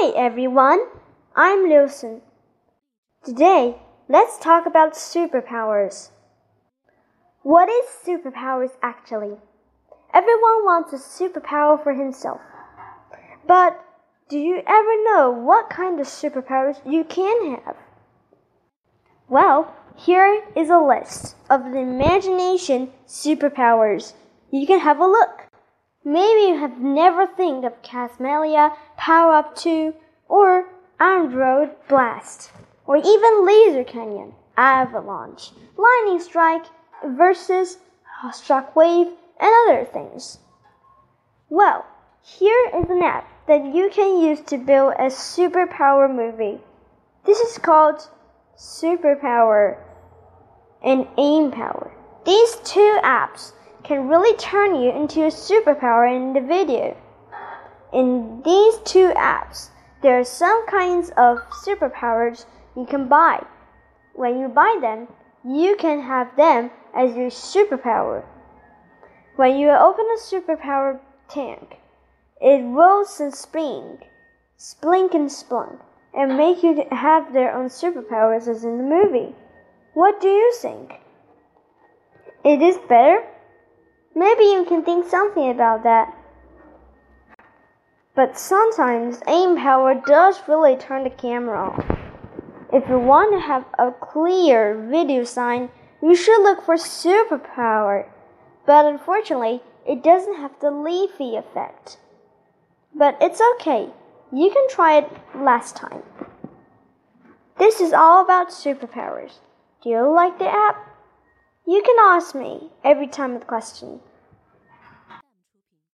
Hi everyone, I'm Liusen. Today, let's talk about superpowers. What is superpowers actually? Everyone wants a superpower for himself. But do you ever know what kind of superpowers you can have? Well, here is a list of the imagination superpowers. You can have a look. Maybe you have never think of Casmalia, Power Up 2, or Android Blast, or even Laser Canyon, Avalanche, Lightning Strike, versus Shockwave, and other things. Well, here is an app that you can use to build a superpower movie. This is called Superpower and Aim Power. These two apps can really turn you into a superpower in the video. In these two apps, there are some kinds of superpowers you can buy. When you buy them, you can have them as your superpower. When you open a superpower tank, it rolls and spring, splink and splunk, and make you have their own superpowers as in the movie. What do you think? It is better? Maybe you can think something about that. But sometimes aim power does really turn the camera off. If you want to have a clear video sign, you should look for superpower. But unfortunately, it doesn't have the leafy effect. But it's okay. You can try it last time. This is all about superpowers. Do you like the app? You can ask me every time with question.